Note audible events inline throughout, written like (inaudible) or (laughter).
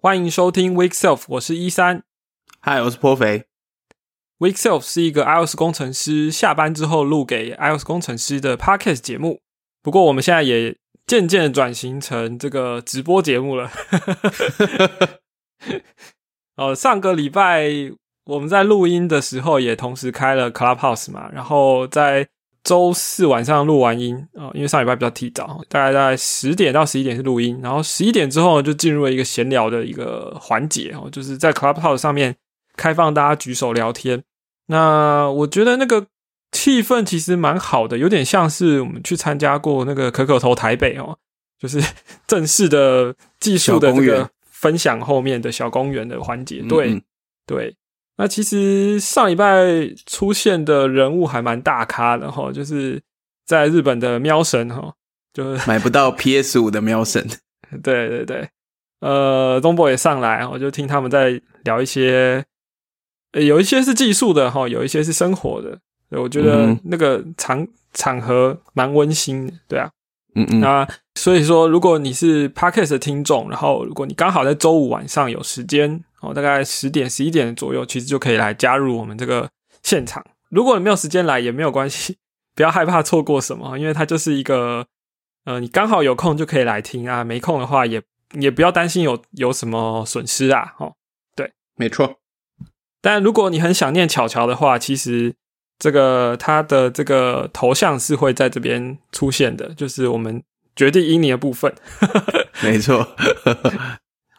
欢迎收听 Week Self，我是一三。嗨，我是颇肥。Week Self 是一个 iOS 工程师下班之后录给 iOS 工程师的 Podcast 节目。不过我们现在也渐渐转型成这个直播节目了。(laughs) 哦，上个礼拜我们在录音的时候也同时开了 Clubhouse 嘛，然后在周四晚上录完音啊，因为上礼拜比较提早，大概在十点到十一点是录音，然后十一点之后就进入了一个闲聊的一个环节哦，就是在 Clubhouse 上面开放大家举手聊天。那我觉得那个气氛其实蛮好的，有点像是我们去参加过那个可可头台北哦，就是正式的技术的这个分享后面的小公园的环节。对对，那其实上礼拜出现的人物还蛮大咖的哈，就是在日本的喵神哈，就是买不到 PS 五的喵神。(laughs) 对对对，呃，东博也上来，我就听他们在聊一些。有一些是技术的哈，有一些是生活的，我觉得那个场场合蛮温馨的，对啊，嗯嗯，那所以说，如果你是 Podcast 的听众，然后如果你刚好在周五晚上有时间哦，大概十点十一点左右，其实就可以来加入我们这个现场。如果你没有时间来也没有关系，不要害怕错过什么，因为它就是一个呃，你刚好有空就可以来听啊，没空的话也也不要担心有有什么损失啊，哦，对，没错。但如果你很想念巧巧的话，其实这个他的这个头像是会在这边出现的，就是我们决定因你的部分。(laughs) 没错，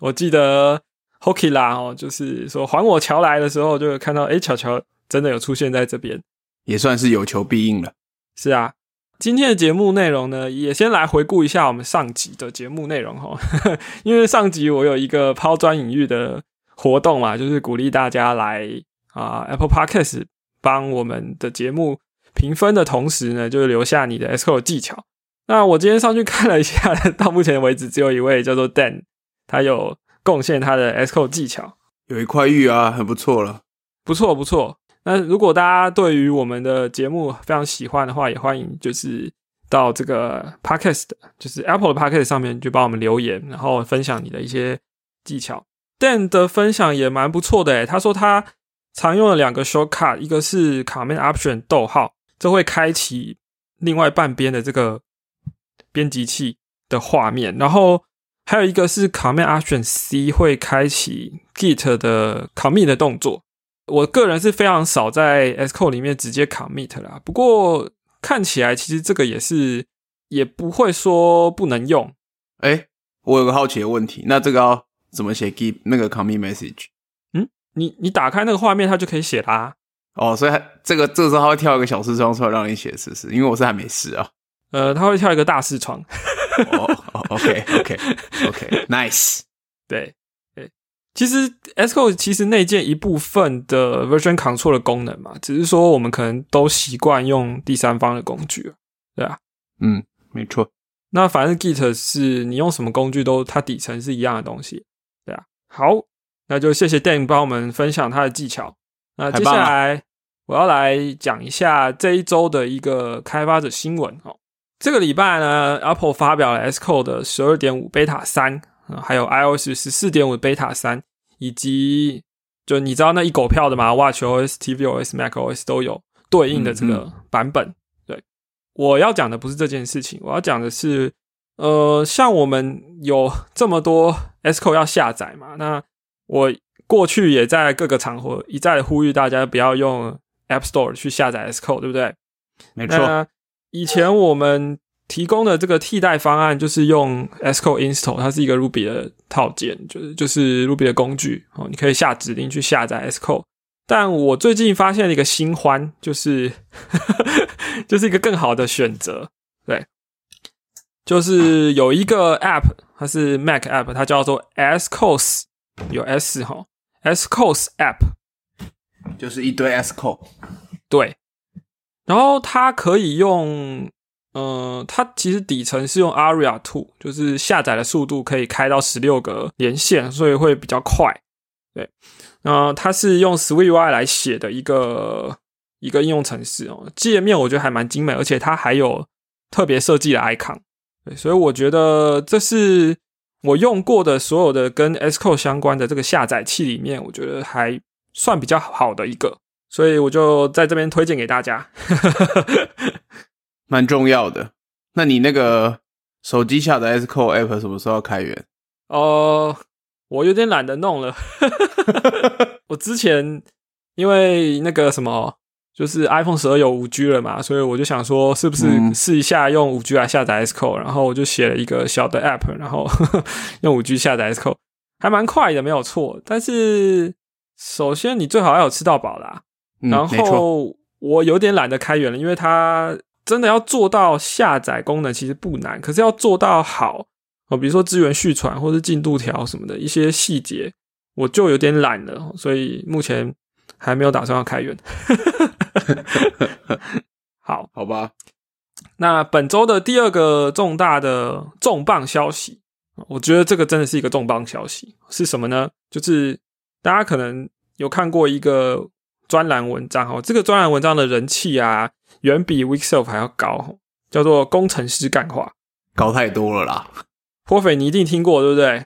我记得 Hockey 啦哦，就是说还我乔来的时候，就看到哎，巧乔真的有出现在这边，也算是有求必应了。是啊，今天的节目内容呢，也先来回顾一下我们上集的节目内容哈，(laughs) 因为上集我有一个抛砖引玉的。活动嘛，就是鼓励大家来啊，Apple Podcast 帮我们的节目评分的同时呢，就是留下你的 S Q 技巧。那我今天上去看了一下，(laughs) 到目前为止只有一位叫做 Dan，他有贡献他的 S Q 技巧，有一块玉啊，很不错了，不错不错。那如果大家对于我们的节目非常喜欢的话，也欢迎就是到这个 Podcast，就是 Apple 的 Podcast 上面就帮我们留言，然后分享你的一些技巧。Dan 的分享也蛮不错的诶，他说他常用的两个 shortcut，一个是 Command Option 逗号，这会开启另外半边的这个编辑器的画面，然后还有一个是 Command Option C 会开启 Git 的 commit 的动作。我个人是非常少在 Sco 里面直接 commit 啦，不过看起来其实这个也是也不会说不能用。哎，我有个好奇的问题，那这个要？怎么写 give 那个 commit message？嗯，你你打开那个画面，它就可以写啦。哦，所以这个这个时候它会跳一个小视窗出来让你写，是不是？因为我是还没试啊。呃，它会跳一个大视窗。哦，OK OK OK，Nice。对对，其实 Sco 其实内建一部分的 version control 的功能嘛，只是说我们可能都习惯用第三方的工具，对啊。嗯，没错。那反正 Git 是你用什么工具都它底层是一样的东西，对啊。好，那就谢谢 Dan 帮我们分享他的技巧。那接下来我要来讲一下这一周的一个开发者新闻哦。这个礼拜呢，Apple 发表了 Xcode 的十二点五 Beta 三，还有 iOS 十四点五 Beta 三，以及就你知道那一狗票的嘛，WatchOS、tvOS、macOS 都有对应的这个版本。对我要讲的不是这件事情，我要讲的是，呃，像我们有这么多 S Code 要下载嘛，那我过去也在各个场合一再的呼吁大家不要用 App Store 去下载 S Code，对不对？没错。以前我们提供的这个替代方案就是用 S Code Install，它是一个 Ruby 的套件，就是就是 Ruby 的工具哦，你可以下指令去下载 S Code。但我最近发现了一个新欢，就是 (laughs) 就是一个更好的选择，对，就是有一个 App，它是 Mac App，它叫做 Scos，有 S 哈，Scos App，就是一堆 S Code，对，然后它可以用，嗯，它其实底层是用 Aria Two，就是下载的速度可以开到十六个连线，所以会比较快，对。那它是用 SwiftUI 来写的一个一个应用程式哦，界面我觉得还蛮精美，而且它还有特别设计的 icon，对，所以我觉得这是我用过的所有的跟 s c o 相关的这个下载器里面，我觉得还算比较好的一个，所以我就在这边推荐给大家。蛮重要的。那你那个手机下的 Xcode App 什么时候要开源？哦，我有点懒得弄了。(laughs) 我之前因为那个什么，就是 iPhone 十二有五 G 了嘛，所以我就想说，是不是试一下用五 G 来下载 Xcode？然后我就写了一个小的 App，然后 (laughs) 用五 G 下载 Xcode，还蛮快的，没有错。但是首先你最好要有吃到饱啦，然后我有点懒得开源了，因为它真的要做到下载功能其实不难，可是要做到好。哦，比如说资源续传或者进度条什么的一些细节，我就有点懒了，所以目前还没有打算要开源。(laughs) 好，好吧。那本周的第二个重大的重磅消息，我觉得这个真的是一个重磅消息，是什么呢？就是大家可能有看过一个专栏文章哦，这个专栏文章的人气啊，远比 Weekself 还要高，叫做“工程师干话”，高太多了啦。颇匪你一定听过对不对？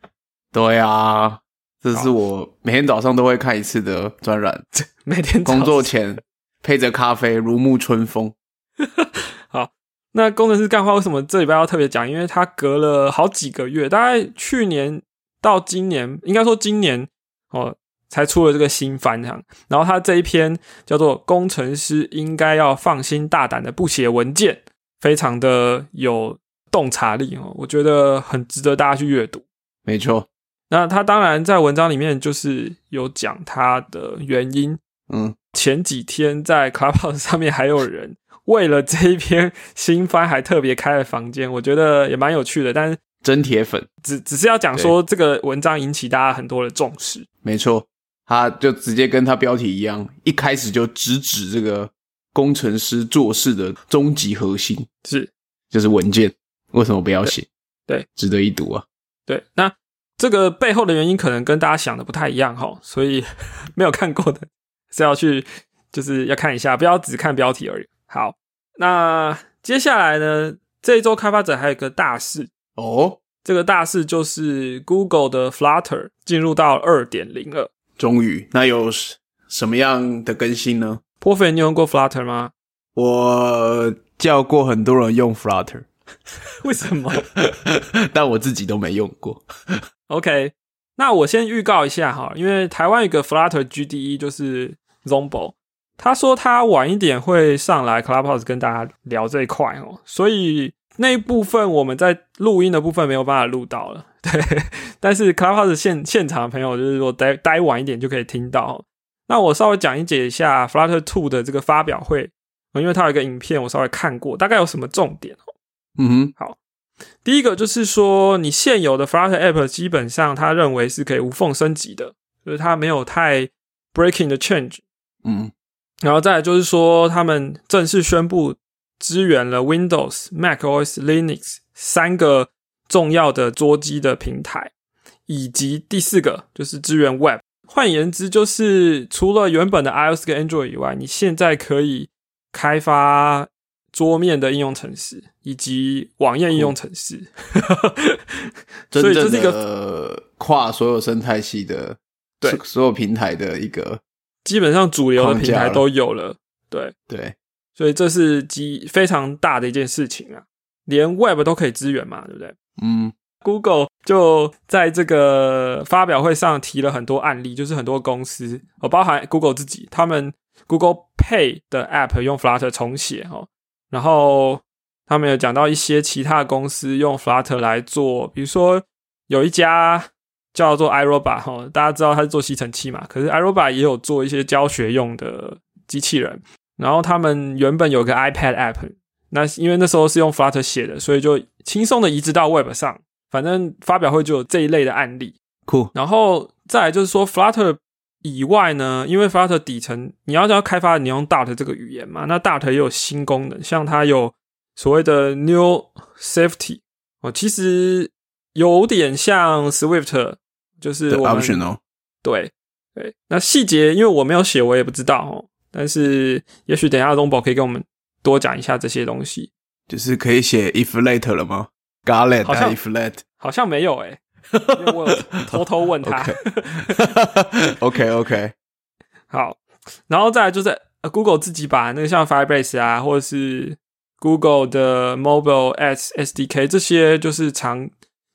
对啊，这是我每天早上都会看一次的专栏。(laughs) 每天工作前配着咖啡，如沐春风。(laughs) 好，那工程师干话为什么这礼拜要特别讲？因为他隔了好几个月，大概去年到今年，应该说今年哦，才出了这个新番这样。然后他这一篇叫做《工程师应该要放心大胆的不写文件》，非常的有。洞察力哦，我觉得很值得大家去阅读。没错，那他当然在文章里面就是有讲他的原因。嗯，前几天在 Clubhouse 上面还有人为了这一篇新番还特别开了房间，我觉得也蛮有趣的。但是真铁粉只只是要讲说这个文章引起大家很多的重视。没错，他就直接跟他标题一样，一开始就直指这个工程师做事的终极核心是就是文件。为什么不要写？对，值得一读啊。对，那这个背后的原因可能跟大家想的不太一样哈，所以没有看过的是要去，就是要看一下，不要只看标题而已。好，那接下来呢，这一周开发者还有一个大事哦，这个大事就是 Google 的 Flutter 进入到二点零了。终于，那有什么样的更新呢？波菲，你用过 Flutter 吗？我叫过很多人用 Flutter。(laughs) 为什么？(laughs) 但我自己都没用过。OK，那我先预告一下哈，因为台湾有个 Flutter GDE 就是 Zombo，他说他晚一点会上来 Clubhouse 跟大家聊这一块哦，所以那一部分我们在录音的部分没有办法录到了。(laughs) 对，但是 Clubhouse 现现场的朋友就是说待待晚一点就可以听到。那我稍微讲解一下 Flutter Two 的这个发表会，因为它有一个影片我稍微看过，大概有什么重点哦。嗯哼，好，第一个就是说，你现有的 Flutter App 基本上他认为是可以无缝升级的，就是它没有太 breaking 的 change。嗯，然后再来就是说，他们正式宣布支援了 Windows、Mac OS、Linux 三个重要的桌机的平台，以及第四个就是支援 Web。换言之，就是除了原本的 iOS 跟 Android 以外，你现在可以开发。桌面的应用程式以及网页应用程式，(laughs) 所以这是一个跨所有生态系的，对。所有平台的一个基本上主流的平台都有了，对。对，所以这是极非常大的一件事情啊，连 Web 都可以支援嘛，对不对？嗯，Google 就在这个发表会上提了很多案例，就是很多公司，哦，包含 Google 自己，他们 Google Pay 的 App 用 Flutter 重写，哦。然后他们有讲到一些其他公司用 Flutter 来做，比如说有一家叫做 iRobot 哈，大家知道它是做吸尘器嘛，可是 iRobot 也有做一些教学用的机器人。然后他们原本有个 iPad App，那因为那时候是用 Flutter 写的，所以就轻松的移植到 Web 上。反正发表会就有这一类的案例。酷。然后再来就是说 Flutter。以外呢，因为 Flutter 底层你要要开发，你用 Dart 这个语言嘛，那 Dart 也有新功能，像它有所谓的 New Safety 哦，其实有点像 Swift，就是我们对对，那细节因为我没有写，我也不知道哦，但是也许等下东宝可以跟我们多讲一下这些东西，就是可以写 If Later 了吗？Garlet 好像 If Let 好像没有诶。因为我有偷偷问他。(laughs) (laughs) OK OK，好，然后再来就是 Google 自己把那个像 Firebase 啊，或者是 Google 的 Mobile S SDK 这些，就是常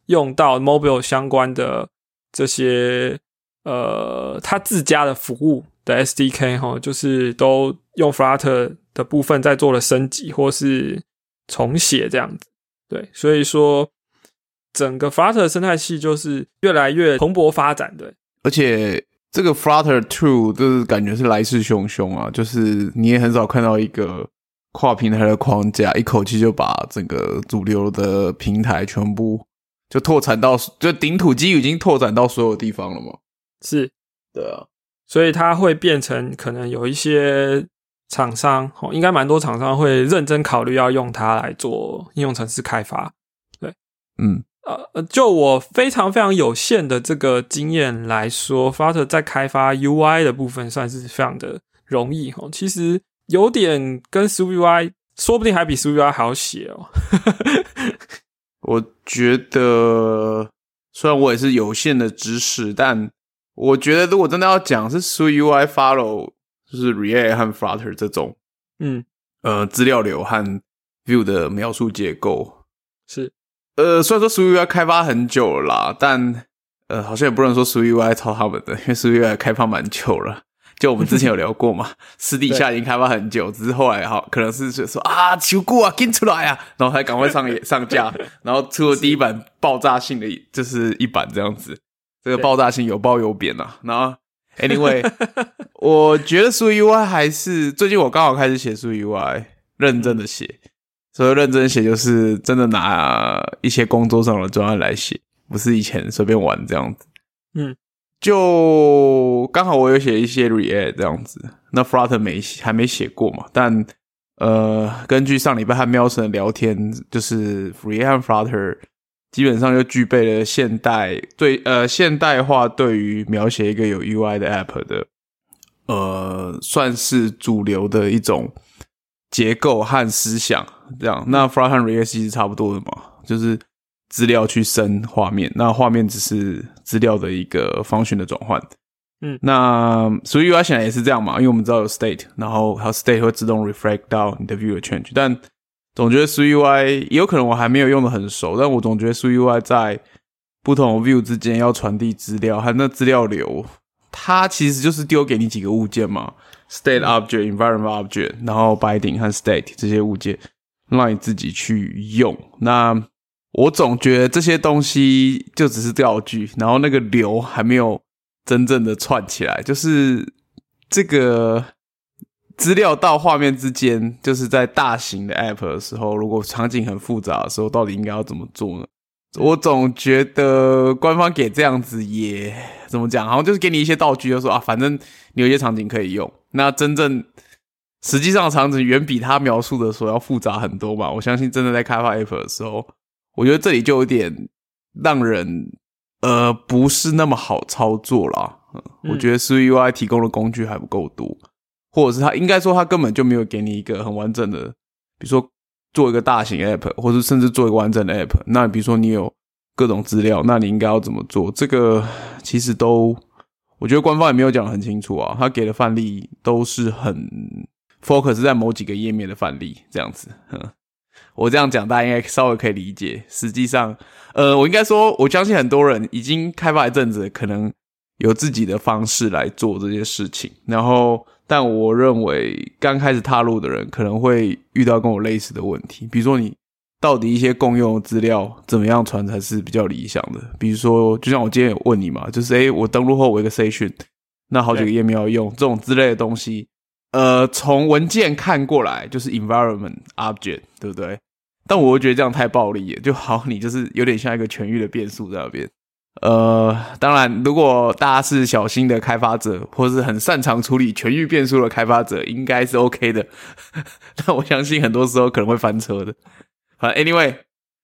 用到 Mobile 相关的这些呃，它自家的服务的 SDK 哈，就是都用 Flutter 的部分在做了升级或是重写这样子。对，所以说整个 Flutter 生态系就是越来越蓬勃发展。对，而且这个 Flutter Two 就是感觉是来势汹汹啊，就是你也很少看到一个跨平台的框架一口气就把整个主流的平台全部就拓展到，就顶土机已经拓展到所有地方了嘛。是，对啊，所以它会变成可能有一些厂商，哦，应该蛮多厂商会认真考虑要用它来做应用程式开发。对，嗯，呃，就我非常非常有限的这个经验来说，Flutter 在开发 UI 的部分算是非常的容易哦。其实有点跟 SwiftUI，说不定还比 SwiftUI 还要写哦。(laughs) 我觉得虽然我也是有限的知识，但我觉得如果真的要讲是 SwiftUI follow 就是 React 和 Flutter 这种，嗯，呃，资料流和 View 的描述结构，是，呃，虽然说 SwiftUI 开发很久了啦，但呃，好像也不能说 SwiftUI 抄他们的，因为 SwiftUI 开发蛮久了。就我们之前有聊过嘛，(laughs) 私底下已经开发很久，只是后来哈，可能是说啊，求过啊，跟出来啊，然后才赶快上上架，(laughs) 然后出了第一版爆炸性的，就是一版这样子。这个爆炸性有褒有贬啊。然后，anyway，(laughs) 我觉得 SwiftUI 还是最近我刚好开始写 SwiftUI，认真的写。所以认真写就是真的拿一些工作上的专案来写，不是以前随便玩这样子。嗯。就刚好我有写一些 React 这样子，那 Flutter 没还没写过嘛？但呃，根据上礼拜和喵神聊天，就是 React 和 Flutter 基本上就具备了现代对呃现代化对于描写一个有 UI 的 App 的呃算是主流的一种结构和思想。这样，那 Flutter 和 React 其实差不多的嘛，就是。资料去生画面，那画面只是资料的一个 function 的转换。嗯，那所以 UI 显然也是这样嘛，因为我们知道有 state，然后它 state 会自动 reflect 到你的 view 的 change。但总觉得也有可能我还没有用的很熟，但我总觉得 SwiftUI 在不同 view 之间要传递资料，和那资料流，它其实就是丢给你几个物件嘛，state object、environment object，然后 binding 和 state 这些物件，让你自己去用。那我总觉得这些东西就只是钓具，然后那个流还没有真正的串起来。就是这个资料到画面之间，就是在大型的 App 的时候，如果场景很复杂的时候，到底应该要怎么做呢？我总觉得官方给这样子也怎么讲，好像就是给你一些道具，就说啊，反正你有一些场景可以用。那真正实际上场景远比他描述的所要复杂很多吧？我相信真的在开发 App 的时候。我觉得这里就有点让人呃不是那么好操作啦。我觉得 SwiftUI 提供的工具还不够多，或者是他应该说他根本就没有给你一个很完整的，比如说做一个大型 App，或者甚至做一个完整的 App。那比如说你有各种资料，那你应该要怎么做？这个其实都我觉得官方也没有讲的很清楚啊。他给的范例都是很 focus 在某几个页面的范例这样子。我这样讲，大家应该稍微可以理解。实际上，呃，我应该说，我相信很多人已经开发一阵子，可能有自己的方式来做这些事情。然后，但我认为刚开始踏入的人可能会遇到跟我类似的问题，比如说你到底一些共用资料怎么样传才是比较理想的？比如说，就像我今天有问你嘛，就是诶，我登录后我一个 session，那好几个页面要用这种之类的东西，呃，从文件看过来就是 environment object，对不对？但我会觉得这样太暴力了，就好，你就是有点像一个全域的变数在那边。呃，当然，如果大家是小心的开发者，或是很擅长处理全域变数的开发者，应该是 OK 的。(laughs) 但我相信很多时候可能会翻车的。好，Anyway，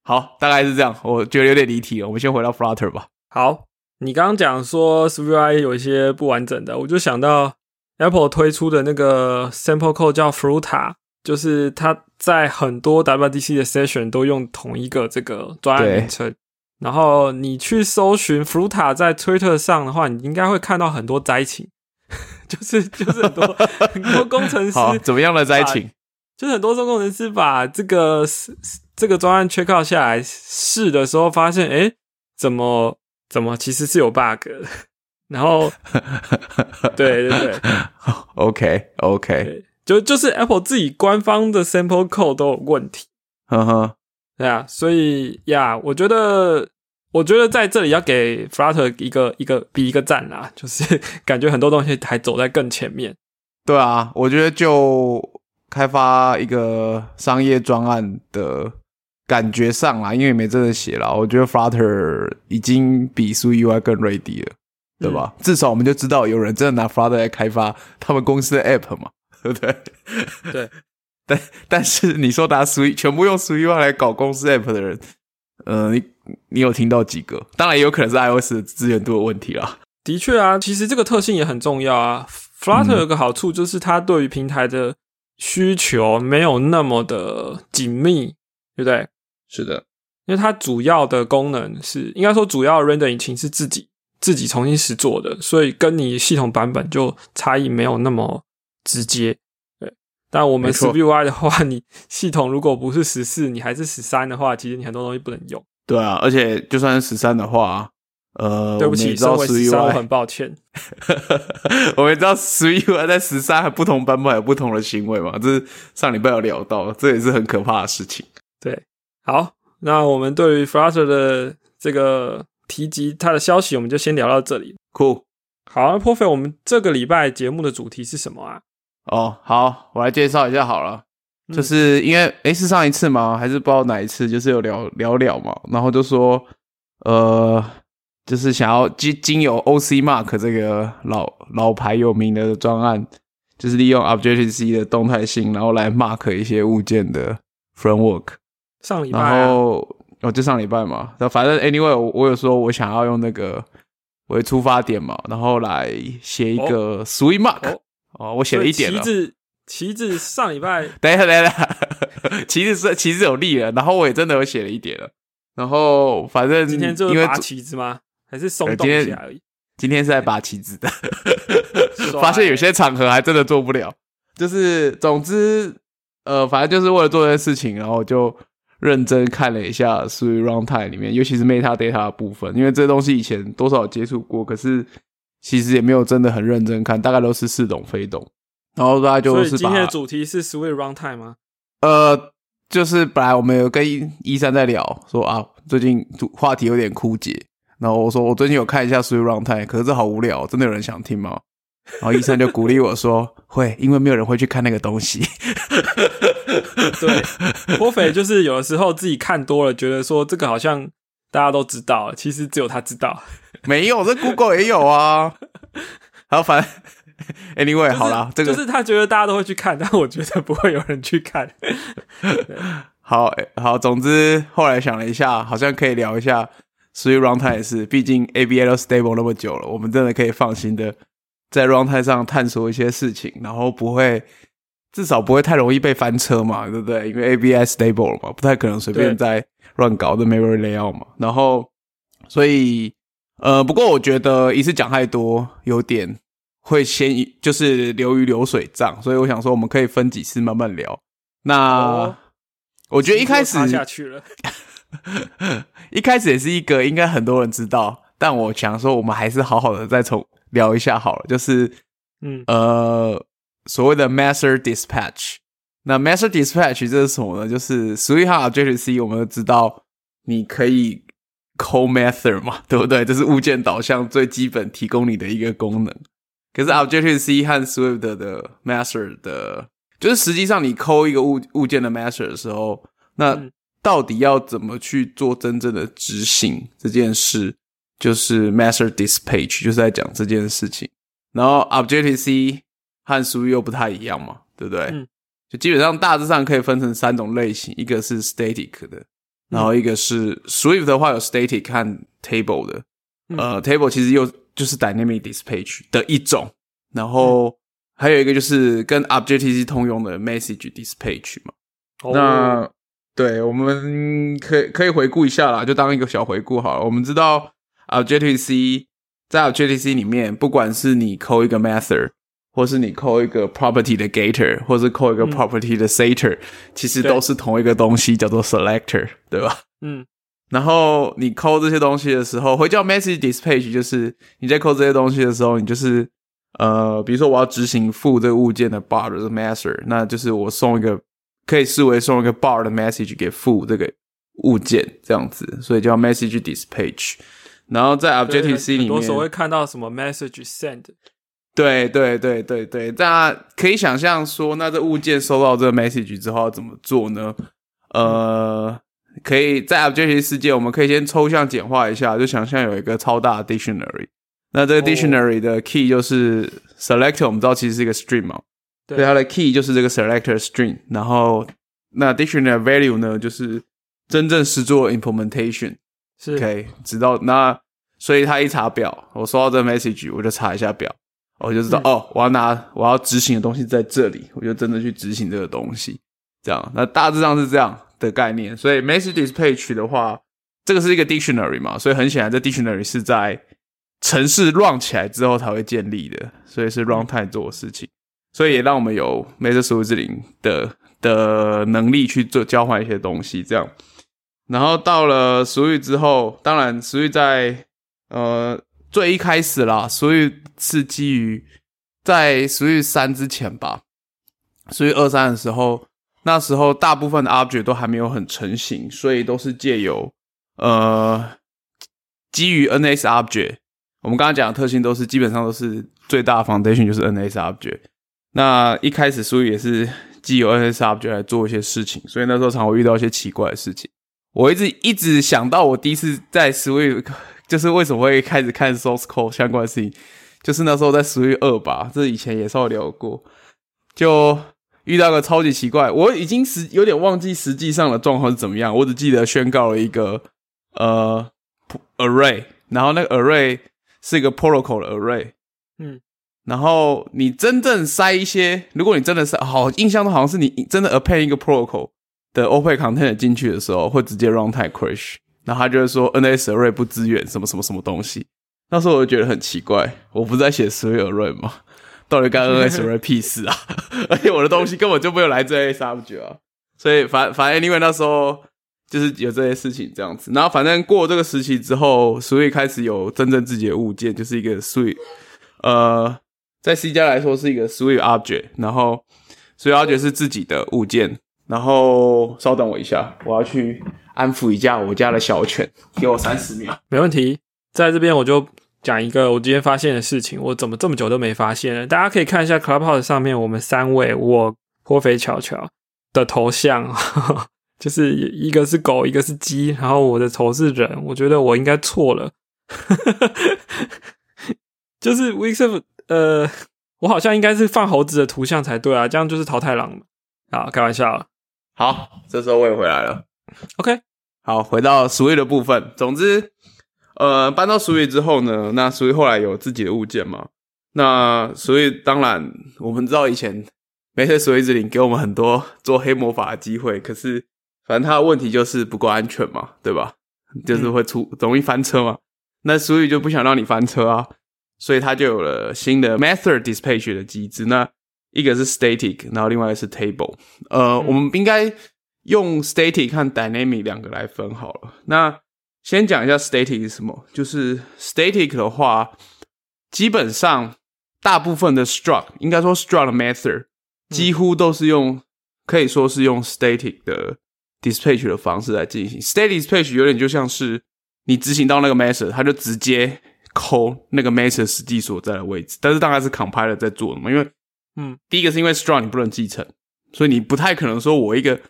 好，大概是这样。我觉得有点离题了，我们先回到 Flutter 吧。好，你刚刚讲说 SwiftUI 有一些不完整的，我就想到 Apple 推出的那个 Sample Code 叫 Fruta。就是它在很多 WDC 的 session 都用同一个这个专案名称，然后你去搜寻 Fruta 在 Twitter 上的话，你应该会看到很多灾情，(laughs) 就是就是很多很多工程师好，怎么样的灾情？就是很多工程师把这个这个专案 check out 下来试的时候，发现哎，怎么怎么其实是有 bug 的。(laughs) 然后，(laughs) 对对对，OK OK，就就是 Apple 自己官方的 sample code 都有问题。呵呵，对啊，所以呀，我觉得我觉得在这里要给 Flutter 一个一个比一个赞啦，(laughs) 就是感觉很多东西还走在更前面。对啊，我觉得就。开发一个商业专案的感觉上啦，因为没真的写了，我觉得 Flutter 已经比 SwiftUI 更 ready 了，对吧？至少我们就知道有人真的拿 Flutter 来开发他们公司的 App 嘛，(laughs) 对不对？对。但但是你说拿 Swift 全部用 SwiftUI 来搞公司 App 的人，呃，你你有听到几个？当然也有可能是 iOS 的资源度的问题啦。的确啊，其实这个特性也很重要啊。Flutter 有个好处就是它对于平台的需求没有那么的紧密，对不对？是的，因为它主要的功能是，应该说主要 render 引擎是自己自己重新实做的，所以跟你系统版本就差异没有那么直接。对，但我们 SwiftUI 的话，你系统如果不是十四，你还是十三的话，其实你很多东西不能用。对啊，而且就算是十三的话。呃，对不起，身为十三，我很抱歉。(laughs) 我们知道十一 UI 在十三不同版本有不同的行为嘛？这是上礼拜有聊到，这也是很可怕的事情。对，好，那我们对于 Flutter 的这个提及它的消息，我们就先聊到这里。Cool，好 p r o f e 我们这个礼拜节目的主题是什么啊？哦，好，我来介绍一下好了，就是因为诶是上一次吗？还是不知道哪一次？就是有聊聊聊嘛，然后就说呃。就是想要经经由 OC Mark 这个老老牌有名的专案，就是利用 Objective C 的动态性，然后来 mark 一些物件的 framework。上礼拜，然后哦，就上礼拜嘛。那反正 anyway，我我有说我想要用那个为出发点嘛，然后来写一个 Sweet Mark。哦，我写了一点了。旗子，旗子上礼拜，(laughs) 等一下，等一下，(laughs) 旗子是旗子有力了，然后我也真的有写了一点了。然后反正今天就是拔旗子吗？还是松动一下而已。今天是在拔旗子的，(laughs) 发现有些场合还真的做不了。就是总之，呃，反正就是为了做这件事情，然后就认真看了一下 Swift Runtime 里面，尤其是 Metadata 的部分，因为这东西以前多少接触过，可是其实也没有真的很认真看，大概都是似懂非懂。然后大家就是，今天的主题是 Swift Runtime 吗？呃，就是本来我们有跟一三在聊，说啊，最近话题有点枯竭。然后我说我最近有看一下 Swift Runtime，可是这好无聊，真的有人想听吗？然后医生就鼓励我说会，因为没有人会去看那个东西。(laughs) 对，波斐就是有的时候自己看多了，觉得说这个好像大家都知道，其实只有他知道。(laughs) 没有，这 Google 也有啊。(laughs) 好，反正 Anyway，好啦，这个就是他觉得大家都会去看，(laughs) 但我觉得不会有人去看。好好，总之后来想了一下，好像可以聊一下。所以 runtime 也是，毕竟 ABL stable 那么久了，我们真的可以放心的在 runtime 上探索一些事情，然后不会，至少不会太容易被翻车嘛，对不对？因为 ABS stable 嘛，不太可能随便在乱搞的 memory layout 嘛。然后，所以，呃，不过我觉得一次讲太多，有点会先就是流于流水账，所以我想说，我们可以分几次慢慢聊。那我觉得一开始下去了。(laughs) 一开始也是一个应该很多人知道，但我想说，我们还是好好的再从聊一下好了。就是，嗯呃，所谓的 master dispatch。那 master dispatch 这是什么呢？就是 Swift Objective C，我们都知道你可以 call method 嘛，对不对？这是物件导向最基本提供你的一个功能。可是 Objective C 和 Swift 的 master 的，就是实际上你 call 一个物物件的 master 的时候，那到底要怎么去做真正的执行这件事，就是 master dispatch，就是在讲这件事情。然后 Objective C 和 Swift 又不太一样嘛，对不对？嗯。就基本上大致上可以分成三种类型，一个是 static 的，然后一个是 Swift 的话有 static 和 table 的。呃，table 其实又就是 dynamic dispatch 的一种，然后还有一个就是跟 Objective C 通用的 message dispatch 嘛。那对，我们可以可以回顾一下啦，就当一个小回顾好了。我们知道 Objective C 在 Objective C 里面，不管是你扣一个 method，或是你扣一个 property 的 getter，或是扣一个 property 的 setter，其实都是同一个东西，叫做 selector，对吧？嗯。然后你扣这些东西的时候，会叫 message dispatch，就是你在扣这些东西的时候，你就是呃，比如说我要执行付这个物件的 bar 的 master，那就是我送一个。可以视为送一个 bar 的 message 给付这个物件这样子，所以叫 message dispatch。然后在 Objective C 里面，多时候会看到什么 message send。对对对对对，大家可以想象说，那这物件收到这个 message 之后要怎么做呢？呃，可以在 Objective 世界，我们可以先抽象简化一下，就想象有一个超大的 dictionary。那这个 dictionary 的 key 就是 selector，我们知道其实是一个 string 嘛。对它的 key 就是这个 selector string，然后那 dictionary value 呢，就是真正实做 implementation。是 OK，直到那，所以他一查表，我收到这个 message，我就查一下表，我就知道哦，我要拿我要执行的东西在这里，我就真的去执行这个东西。这样，那大致上是这样的概念。所以 message dispatch 的话，这个是一个 dictionary 嘛，所以很显然这 dictionary 是在城市 run 起来之后才会建立的，所以是 runtime 做的事情。所以也让我们有之灵的的能力去做交换一些东西，这样。然后到了俗语之后，当然俗语在呃最一开始啦，所以是基于在俗语三之前吧，所以二三的时候，那时候大部分的 object 都还没有很成型，所以都是借由呃基于 NS object，我们刚刚讲的特性都是基本上都是最大的 foundation 就是 NS object。那一开始，所以也是基于 NSR 就来做一些事情，所以那时候常会遇到一些奇怪的事情。我一直一直想到，我第一次在 Swift 就是为什么会开始看 Source Code 相关的事情，就是那时候在 Swift 二吧，这以前也稍微聊过，就遇到个超级奇怪，我已经实有点忘记实际上的状况是怎么样，我只记得宣告了一个呃 Array，然后那个 Array 是一个 Protocol 的 Array，嗯。然后你真正塞一些，如果你真的是好印象中好像是你真的 append 一个 protocol 的 open container 进去的时候，会直接 runtime crash。然后他就会说 NS array 不支援什么什么什么东西。那时候我就觉得很奇怪，我不是在写 Swift array 吗？到底干 NS array 屁事啊？(laughs) 而且我的东西根本就没有来自 A subject 啊。所以反反正因为那时候就是有这些事情这样子。然后反正过这个时期之后，Swift 开始有真正自己的物件，就是一个 Swift 呃。在 C 加来说是一个 Swift Object，然后 Swift Object 是自己的物件。然后稍等我一下，我要去安抚一下我家的小犬，给我三十秒。没问题，在这边我就讲一个我今天发现的事情。我怎么这么久都没发现呢？大家可以看一下 Clubhouse 上面我们三位我颇肥巧巧的头像，(laughs) 就是一个是狗，一个是鸡，然后我的头是人。我觉得我应该错了，(laughs) 就是 w i x 呃，我好像应该是放猴子的图像才对啊，这样就是桃太郎啊，开玩笑。好，这时候我也回来了。OK，好，回到 Swift 的部分。总之，呃，搬到 Swift 之后呢，那 Swift 后来有自己的物件嘛？那所以当然，我们知道以前没事 Swift 零给我们很多做黑魔法的机会，可是反正它的问题就是不够安全嘛，对吧？就是会出容易翻车嘛。那所以就不想让你翻车啊。所以它就有了新的 method dispatch 的机制。那一个是 static，然后另外一个是 table。呃，我们应该用 static 和 dynamic 两个来分好了。那先讲一下 static 是什么。就是 static 的话，基本上大部分的 struct，应该说 struct method 几乎都是用，可以说是用 static 的 dispatch 的方式来进行。static dispatch 有点就像是你执行到那个 method，它就直接。抠那个 method 实际所在的位置，但是当然是 compiler 在做的嘛，因为，嗯，第一个是因为 struct 你不能继承，所以你不太可能说我一个，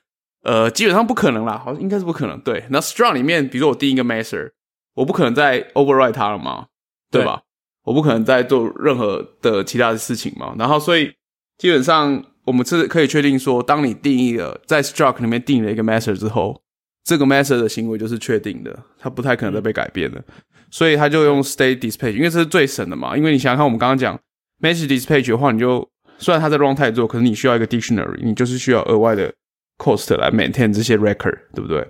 呃，基本上不可能啦，好像应该是不可能。对，那 strong 里面，比如说我定一个 method，我不可能再 override 它了嘛，对吧？我不可能再做任何的其他的事情嘛。然后，所以基本上我们是可以确定说，当你定义了在 struct 里面定了一个 method 之后，这个 method 的行为就是确定的，它不太可能再被改变了。所以他就用 state dispatch，因为这是最省的嘛。因为你想想看，我们刚刚讲 message dispatch 的话，你就虽然它在 runtime 做，可是你需要一个 dictionary，你就是需要额外的 cost 来 maintain 这些 record，对不对？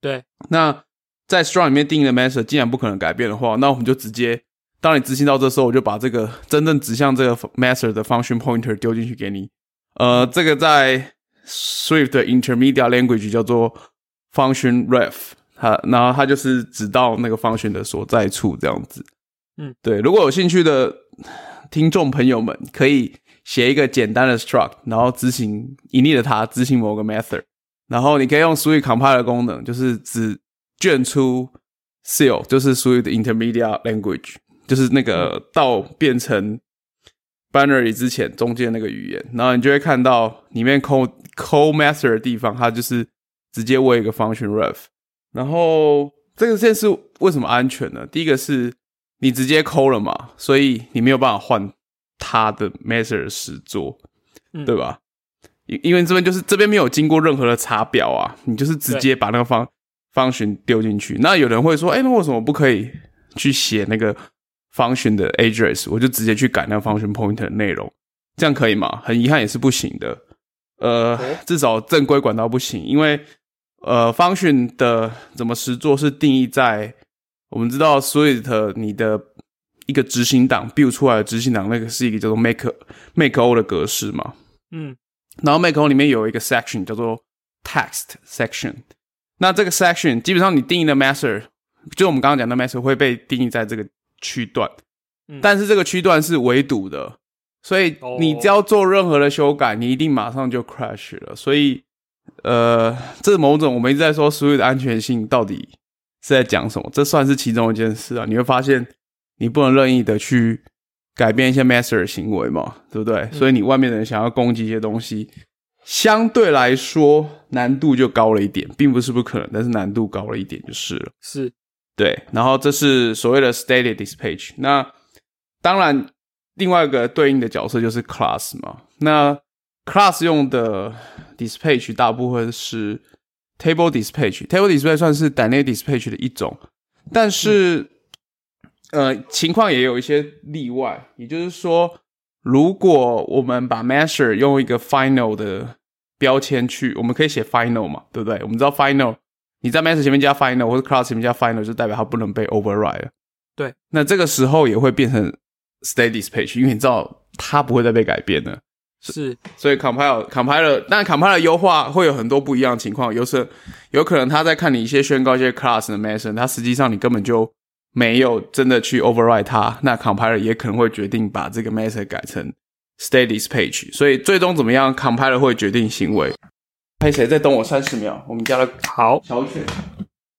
对。那在 strong 里面定义的 method 既然不可能改变的话，那我们就直接，当你执行到这时候，我就把这个真正指向这个 method 的 function pointer 丢进去给你。呃，这个在 Swift 的 intermediate language 叫做 function ref，它然后它就是指到那个 function 的所在处这样子。嗯，对。如果有兴趣的听众朋友们，可以写一个简单的 struct，然后执行隐匿的它执行某个 method，然后你可以用 Swift compile 功能，就是只卷出 seal，就是 Swift intermediate language，就是那个到变成。binary 之前中间那个语言，然后你就会看到里面 code code master 的地方，它就是直接为一个 function ref。然后这个件是为什么安全呢？第一个是你直接抠了嘛，所以你没有办法换它的 master 实作，对吧？因因为这边就是这边没有经过任何的查表啊，你就是直接把那个方 function 丢进去。那有人会说，哎，那为什么不可以去写那个？function 的 address，我就直接去改那个 function pointer 的内容，这样可以吗？很遗憾也是不行的。呃，至少正规管道不行，因为呃，function 的怎么实做是定义在我们知道 Swift 你的一个执行档 build 出来的执行档，那个是一个叫做 make make o 的格式嘛。嗯，然后 make o 里面有一个 section 叫做 text section，那这个 section 基本上你定义的 master，就我们刚刚讲的 master 会被定义在这个。区段，但是这个区段是围堵的，所以你只要做任何的修改，你一定马上就 crash 了。所以，呃，这某种我们一直在说所有的安全性到底是在讲什么？这算是其中一件事啊。你会发现，你不能任意的去改变一些 master 的行为嘛，对不对？所以你外面的人想要攻击一些东西，相对来说难度就高了一点，并不是不可能，但是难度高了一点就是了。是。对，然后这是所谓的 static dispatch。那当然，另外一个对应的角色就是 class 嘛。那 class 用的 dispatch 大部分是 table dispatch。table dispatch 算是 dynamic dispatch 的一种，但是呃，情况也有一些例外。也就是说，如果我们把 measure 用一个 final 的标签去，我们可以写 final 嘛，对不对？我们知道 final。你在 message 前面加 final 或者 class 前面加 final，就代表它不能被 override 了。对，那这个时候也会变成 state dispatch，因为你知道它不会再被改变了。是，所以 compile compile，但 compile 优化会有很多不一样的情况，有时有可能他在看你一些宣告一些 class 的 message，它实际上你根本就没有真的去 override 它，那 compiler 也可能会决定把这个 message 改成 state dispatch，所以最终怎么样，compiler 会决定行为。陪谁？再等我三十秒。我们家的好小犬，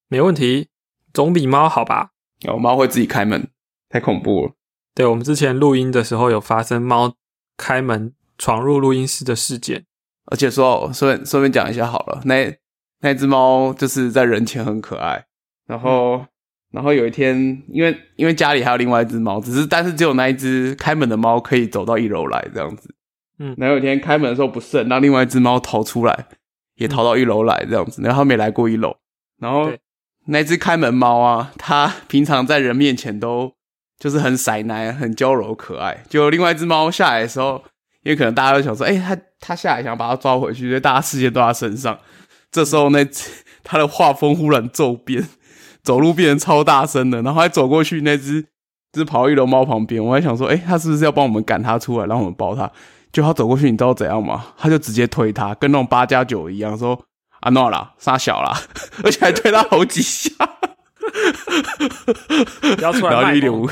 没问题，总比猫好吧？有猫会自己开门，太恐怖了。对，我们之前录音的时候有发生猫开门闯入录音室的事件。而且说顺便顺便讲一下好了，那那只猫就是在人前很可爱，然后然后有一天，因为因为家里还有另外一只猫，只是但是只有那一只开门的猫可以走到一楼来这样子。嗯，然后有一天开门的时候不慎让另外一只猫逃出来。也逃到一楼来这样子，然后他没来过一楼。然后那只开门猫啊，它平常在人面前都就是很塞奶、很娇柔可爱。就另外一只猫下来的时候，因为可能大家都想说，哎，它它下来想把它抓回去，所以大家视线都在身上。这时候那 (laughs) 它的画风忽然骤变，走路变成超大声的，然后还走过去那只，就是跑到一楼猫旁边。我还想说，哎，它是不是要帮我们赶它出来，让我们抱它？就他走过去，你知道怎样吗？他就直接推他，跟那种八加九一样，说阿诺啦，杀小啦，而且还推他好几下。要出来然后一脸无，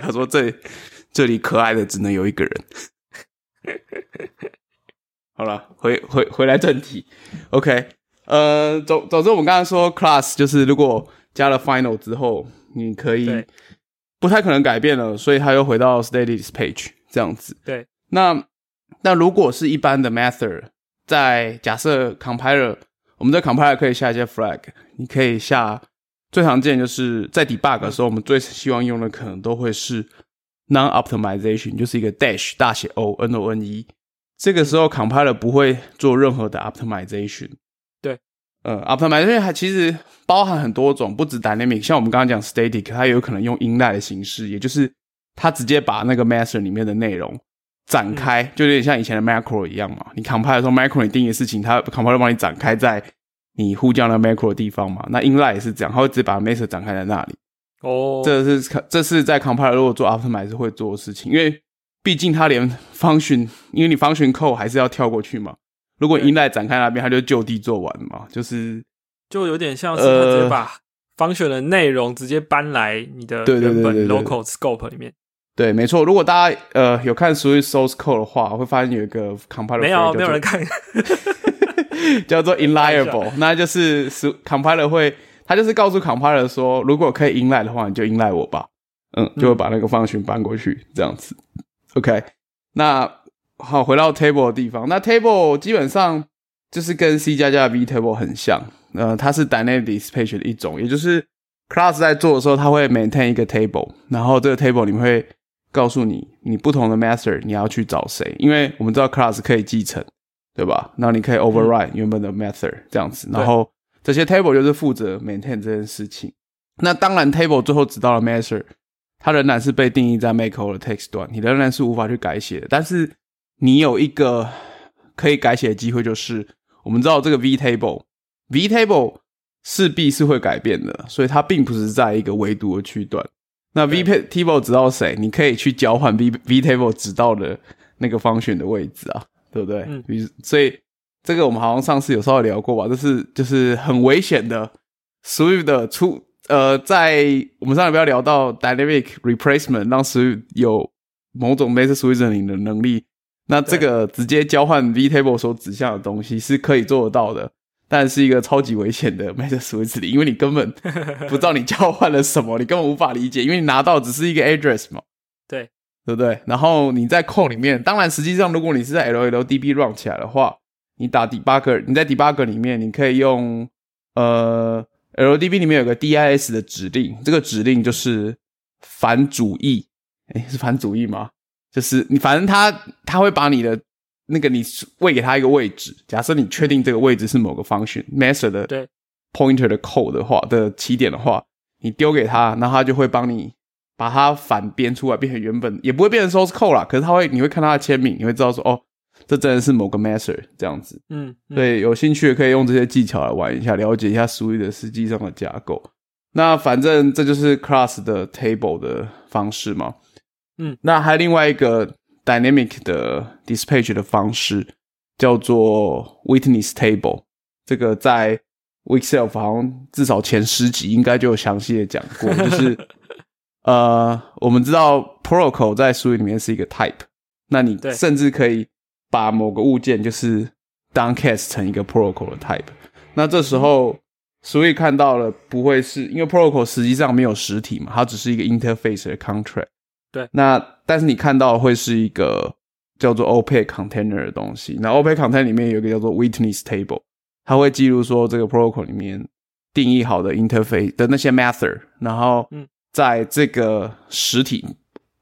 他说这这里可爱的只能有一个人。好了，回回回来正题。OK，呃，总总之我们刚才说 class 就是如果加了 final 之后，你可以不太可能改变了，所以它又回到 status page 这样子。对。那那如果是一般的 method，在假设 compiler，我们在 compiler 可以下一些 flag，你可以下最常见就是在 debug 的时候，我们最希望用的可能都会是 non optimization，就是一个 dash 大写 O N O N E，这个时候 compiler 不会做任何的 optimization。对，呃，optimization 还其实包含很多种，不止 dynamic，像我们刚刚讲 static，它有可能用 inline 的形式，也就是它直接把那个 method 里面的内容。展开，就有点像以前的 macro 一样嘛。你 compile 的时候，macro 你定义的事情，它 compile 帮你展开在你呼叫那 macro 的地方嘛。那 inline 也是这样，它会直接把 method 展开在那里。哦，这是这是在 compile 如果做 aftermath 会做的事情，因为毕竟它连 function，因为你 function code 还是要跳过去嘛。如果 inline 展开那边，他就就地做完嘛，就是就有点像是它直接把 function 的内容直接搬来你的原本 local scope 里面。对，没错。如果大家呃有看 Swift source code 的话，会发现有一个 compiler 没有没有人看，(laughs) 叫做 inliable，那就是 compiler 会，他就是告诉 compiler 说，如果可以 inline 的话，你就 inline 我吧，嗯，就会把那个 function 搬过去，这样子。OK，那好，回到 table 的地方，那 table 基本上就是跟 C 加加的 v table 很像，呃，它是 dynamic dispatch 的一种，也就是 class 在做的时候，它会 maintain 一个 table，然后这个 table 里面会。告诉你，你不同的 master 你要去找谁？因为我们知道 class 可以继承，对吧？那你可以 override 原本的 method 这样子，然后这些 table 就是负责 maintain 这件事情。那当然，table 最后指到了 master，它仍然是被定义在 make or text 端，你仍然是无法去改写的。但是你有一个可以改写的机会，就是我们知道这个 v table，v table 势必是会改变的，所以它并不是在一个唯独的区段。那 v table 指到谁？你可以去交换 v v table 指到的那个方选的位置啊，对不对？嗯。所以这个我们好像上次有稍微聊过吧？这是就是很危险的 Swift 的出呃，在我们上次不要聊到 dynamic replacement，让 Swift 有某种 mass reasoning 的能力。那这个直接交换 v table 所指向的东西是可以做得到的。但是一个超级危险的 (laughs) meta switch 里，因为你根本不知道你交换了什么，你根本无法理解，因为你拿到只是一个 address 嘛，对对不对？然后你在 code 里面，当然实际上如果你是在 LLDB run 起来的话，你打 debugger，你在 debugger 里面你可以用呃 LDB 里面有个 dis 的指令，这个指令就是反主义，哎，是反主义吗？就是你反正他他会把你的。那个你喂给他一个位置，假设你确定这个位置是某个 function method 的 pointer 的 code 的话的起点的话，你丢给他，那他就会帮你把它反编出来，变成原本也不会变成 source code 啦，可是他会，你会看他的签名，你会知道说，哦，这真的是某个 method 这样子。嗯，对，有兴趣的可以用这些技巧来玩一下，了解一下 Swift 的实际上的架构。那反正这就是 class 的 table 的方式嘛。嗯，那还有另外一个。Dynamic 的 dispatch 的方式叫做 Witness Table，这个在 Weekself 好像至少前十集应该就有详细的讲过。就是呃，我们知道 Protocol 在 Swift 里面是一个 Type，那你甚至可以把某个物件就是 downcast 成一个 Protocol 的 Type。那这时候 Swift 看到了不会是因为 Protocol 实际上没有实体嘛，它只是一个 interface 的 contract。对，那但是你看到会是一个叫做 OPE container 的东西。那 OPE container 里面有一个叫做 Witness Table，它会记录说这个 protocol 里面定义好的 interface 的那些 method。然后，在这个实体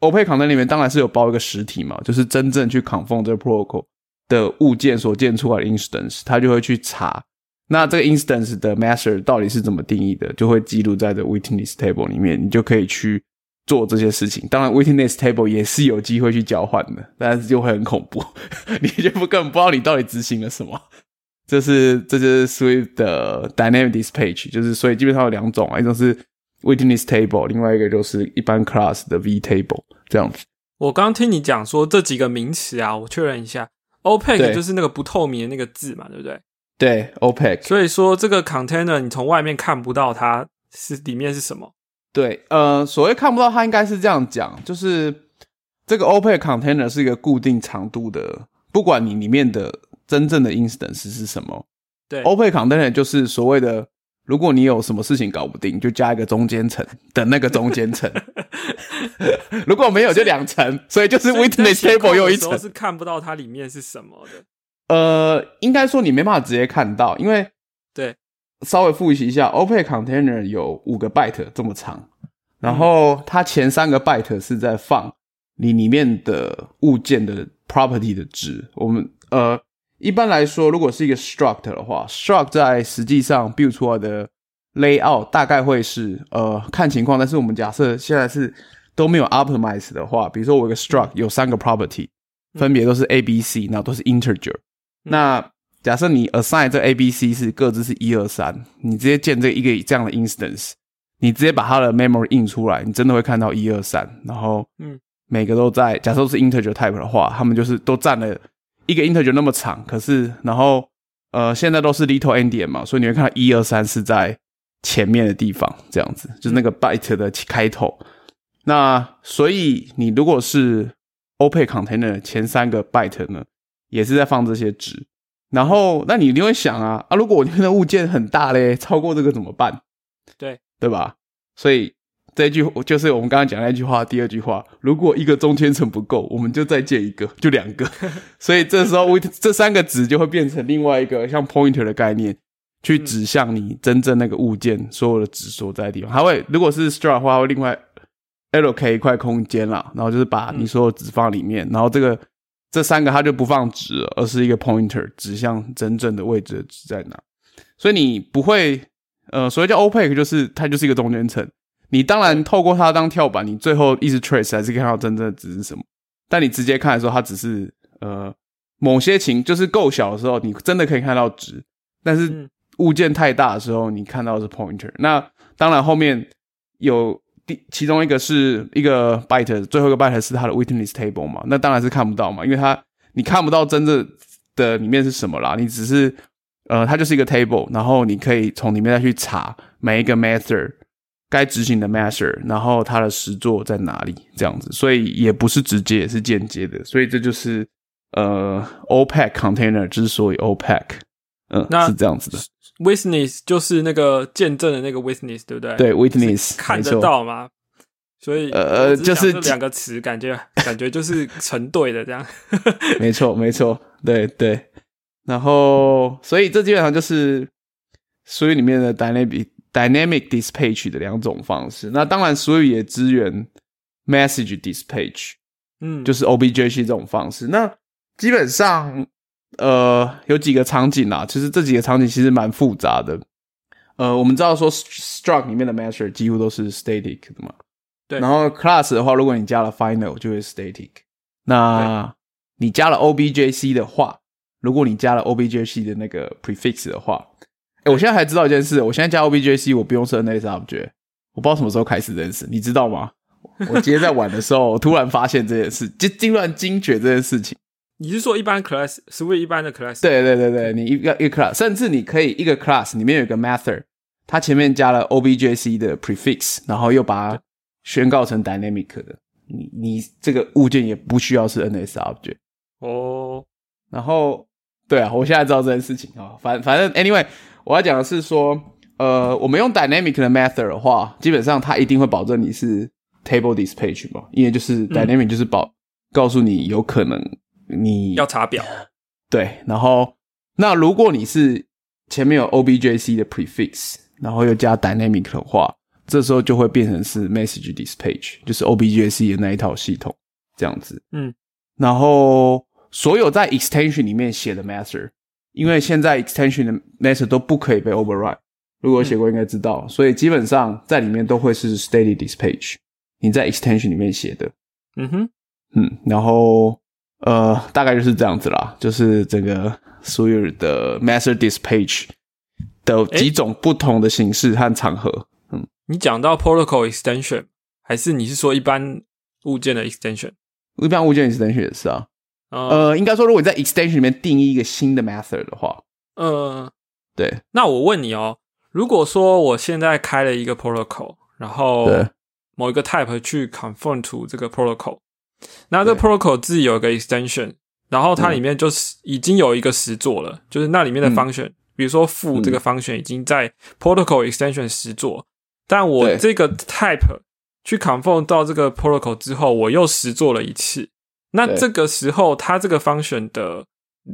OPE container 里面，当然是有包一个实体嘛，就是真正去 confirm 这个 protocol 的物件所建出来的 instance，它就会去查那这个 instance 的 method 到底是怎么定义的，就会记录在这 Witness Table 里面，你就可以去。做这些事情，当然，witness table 也是有机会去交换的，但是就会很恐怖，(laughs) 你就不根本不知道你到底执行了什么。这是这是 Swift 的 dynamic dispatch，就是所以基本上有两种啊，一种是 witness table，另外一个就是一般 class 的 v table 这样子。我刚听你讲说这几个名词啊，我确认一下，opaque 就是那个不透明的那个字嘛，对不对？对，opaque。所以说这个 container 你从外面看不到它是里面是什么。对，呃，所谓看不到它，应该是这样讲，就是这个 OPE container 是一个固定长度的，不管你里面的真正的 instance 是什么，对，OPE container 就是所谓的，如果你有什么事情搞不定，就加一个中间层的那个中间层，(laughs) 如果没有就两层，所以就是 witness table 又一层，是看不到它里面是什么的。呃，应该说你没办法直接看到，因为对。稍微复习一下，OPE container 有五个 byte 这么长，然后它前三个 byte 是在放你里面的物件的 property 的值。我们呃，一般来说，如果是一个 struct 的话，struct 在实际上 build 出来的 layout 大概会是呃看情况，但是我们假设现在是都没有 optimize 的话，比如说我一个 struct 有三个 property，分别都是 A、B、C，然后都是 integer。那假设你 assign 这 A、B、C 是各自是一二三，你直接建这一个这样的 instance，你直接把它的 memory 印出来，你真的会看到一二三，然后嗯，每个都在。假设是 integer type 的话，他们就是都占了一个 integer 那么长，可是然后呃，现在都是 little endian 嘛，所以你会看到一二三是在前面的地方，这样子就是那个 byte 的开头。那所以你如果是 o p e container 前三个 byte 呢，也是在放这些值。然后，那你一定会想啊啊，如果我里面的物件很大嘞，(laughs) 超过这个怎么办？对对吧？所以这一句就是我们刚刚讲那句话，第二句话，如果一个中间层不够，我们就再建一个，就两个。(laughs) 所以这时候，这三个值就会变成另外一个像 pointer 的概念，去指向你真正那个物件所有的值所在的地方。还会，如果是 str 的话，会另外 allocate 一块空间啦，然后就是把你所有值放里面，然后这个。这三个它就不放值，而是一个 pointer 指向真正的位置的值在哪，所以你不会，呃，所谓叫 opaque 就是它就是一个中间层。你当然透过它当跳板，你最后一直 trace 还是看到真正的值是什么。但你直接看的时候，它只是呃某些情就是够小的时候，你真的可以看到值。但是物件太大的时候，你看到是 pointer。那当然后面有。第其中一个是一个 byte，最后一个 byte 是它的 witness table 嘛？那当然是看不到嘛，因为它你看不到真正的里面是什么啦。你只是呃，它就是一个 table，然后你可以从里面再去查每一个 method 该执行的 method，然后它的实作在哪里这样子。所以也不是直接，也是间接的。所以这就是呃 opaque container 之所以 opaque，嗯，是这样子的。Witness 就是那个见证的那个 witness，对不对？对，witness 看得到吗？所以呃，就是两个词，感觉感觉就是成对的这样。(laughs) 没错，没错，对对。然后，所以这基本上就是所以里面的 dynamic dynamic dispatch 的两种方式。那当然，所以也支援 message dispatch，嗯，就是 objc 这种方式。那基本上。呃，有几个场景啦，其实这几个场景其实蛮复杂的。呃，我们知道说，struct 里面的 measure 几乎都是 static 的嘛。对。然后 class 的话，如果你加了 final 就会 static。那你加了 objc 的话，如果你加了 objc 的那个 prefix 的话，哎，我现在还知道一件事，我现在加 objc 我不用设 NS object，我不知道什么时候开始这件事，你知道吗？(laughs) 我今天在玩的时候，突然发现这件事，就突然惊觉这件事情。你是说一般 class 是为一般的 class？对对对对，你一个一个 class，甚至你可以一个 class 里面有一个 method，它前面加了 objc 的 prefix，然后又把它宣告成 dynamic 的，你你这个物件也不需要是 NS object 哦。然后对啊，我现在知道这件事情啊，反反正 anyway，我要讲的是说，呃，我们用 dynamic 的 method 的话，基本上它一定会保证你是 table dispatch 嘛，因为就是 dynamic 就是保告诉你有可能。你要查表，对，然后那如果你是前面有 objc 的 prefix，然后又加 dynamic 的话，这时候就会变成是 message dispatch，就是 objc 的那一套系统这样子。嗯，然后所有在 extension 里面写的 method，因为现在 extension 的 method 都不可以被 override，如果写过应该知道，所以基本上在里面都会是 static dispatch。你在 extension 里面写的，嗯哼，嗯，然后。呃，大概就是这样子啦，就是这个 Swir 的 Master Dispatch 的几种不同的形式和场合。嗯，你讲到 Protocol Extension，还是你是说一般物件的 Extension？一般物件 Extension 也是啊。呃，应该说，如果你在 Extension 里面定义一个新的 Method 的话，呃，对。那我问你哦，如果说我现在开了一个 Protocol，然后某一个 Type 去 Conform to 这个 Protocol。那这 protocol 自己有一个 extension，然后它里面就是已经有一个实作了，就是那里面的 function，比如说负这个 function 已经在 protocol extension 实作，但我这个 type 去 conform 到这个 protocol 之后，我又实做了一次，那这个时候它这个 function 的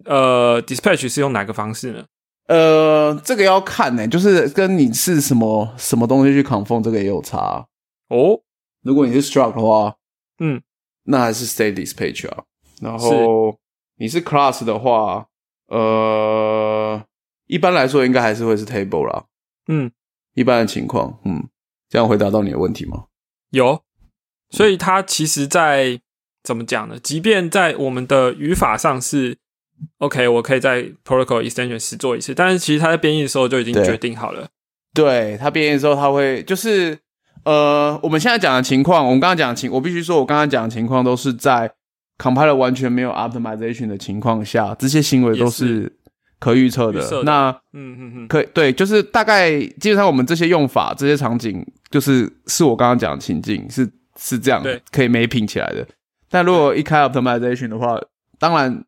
呃 dispatch 是用哪个方式呢？呃，这个要看呢，就是跟你是什么什么东西去 conform 这个也有差哦。如果你是 struct 的话，嗯。那还是 state dispatch 啊，然后你是 class 的话，呃，一般来说应该还是会是 table 啦。嗯，一般的情况，嗯，这样回答到你的问题吗？有，所以它其实，在怎么讲呢？即便在我们的语法上是 OK，我可以在 protocol extension 实做一次，但是其实它在编译的时候就已经决定好了。对它编译的时候，它会就是呃，我们现在讲的情况，我们刚刚讲的情，我必须说，我刚刚讲的情况都是在 compiler 完全没有 optimization 的情况下，这些行为都是可预测的。那嗯嗯嗯，可以对，就是大概基本上我们这些用法、这些场景，就是是我刚刚讲的情境，是是这样，可以没拼起来的。但如果一开 optimization 的话，当然